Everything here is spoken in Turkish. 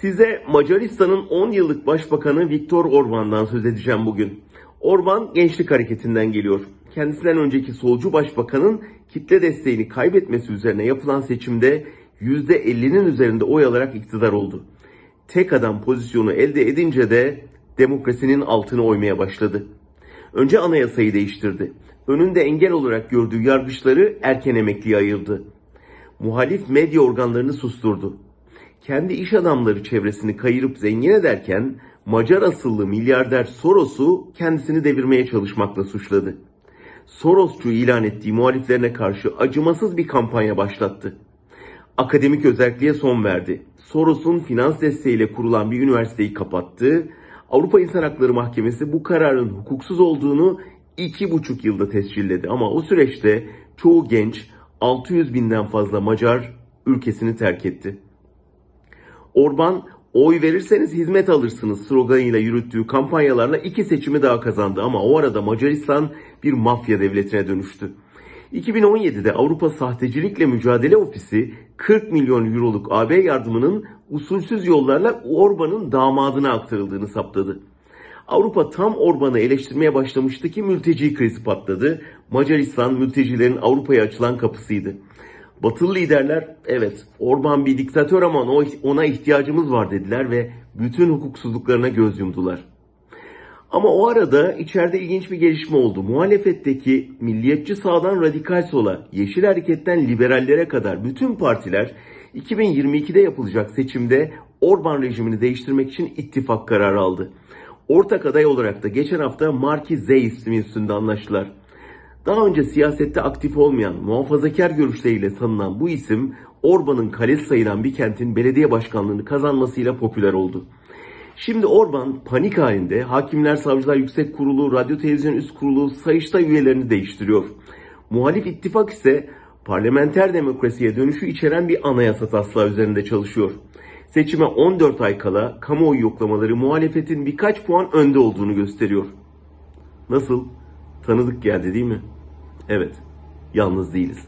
Size Macaristan'ın 10 yıllık başbakanı Viktor Orban'dan söz edeceğim bugün. Orban gençlik hareketinden geliyor. Kendisinden önceki solcu başbakanın kitle desteğini kaybetmesi üzerine yapılan seçimde %50'nin üzerinde oy alarak iktidar oldu. Tek adam pozisyonu elde edince de demokrasinin altını oymaya başladı. Önce anayasayı değiştirdi. Önünde engel olarak gördüğü yargıçları erken emekliye ayırdı. Muhalif medya organlarını susturdu. Kendi iş adamları çevresini kayırıp zengin ederken Macar asıllı milyarder Soros'u kendisini devirmeye çalışmakla suçladı. Sorosçu ilan ettiği muhaliflerine karşı acımasız bir kampanya başlattı. Akademik özelliğe son verdi. Soros'un finans desteğiyle kurulan bir üniversiteyi kapattı. Avrupa İnsan Hakları Mahkemesi bu kararın hukuksuz olduğunu iki buçuk yılda tescilledi. Ama o süreçte çoğu genç 600 binden fazla Macar ülkesini terk etti. Orban oy verirseniz hizmet alırsınız sloganıyla yürüttüğü kampanyalarla iki seçimi daha kazandı ama o arada Macaristan bir mafya devletine dönüştü. 2017'de Avrupa Sahtecilikle Mücadele Ofisi 40 milyon euroluk AB yardımının usulsüz yollarla Orban'ın damadına aktarıldığını saptadı. Avrupa tam Orban'ı eleştirmeye başlamıştı ki mülteci krizi patladı. Macaristan mültecilerin Avrupa'ya açılan kapısıydı. Batılı liderler evet Orban bir diktatör ama ona ihtiyacımız var dediler ve bütün hukuksuzluklarına göz yumdular. Ama o arada içeride ilginç bir gelişme oldu. Muhalefetteki milliyetçi sağdan radikal sola, yeşil hareketten liberallere kadar bütün partiler 2022'de yapılacak seçimde Orban rejimini değiştirmek için ittifak kararı aldı. Ortak aday olarak da geçen hafta Marki Z ismi üstünde anlaştılar. Daha önce siyasette aktif olmayan, muhafazakar görüşleriyle tanınan bu isim Orban'ın kalesi sayılan bir kentin belediye başkanlığını kazanmasıyla popüler oldu. Şimdi Orban panik halinde Hakimler Savcılar Yüksek Kurulu, Radyo Televizyon Üst Kurulu, Sayıştay üyelerini değiştiriyor. Muhalif ittifak ise parlamenter demokrasiye dönüşü içeren bir anayasa taslağı üzerinde çalışıyor. Seçime 14 ay kala kamuoyu yoklamaları muhalefetin birkaç puan önde olduğunu gösteriyor. Nasıl? Tanıdık geldi değil mi? Evet, yalnız değiliz.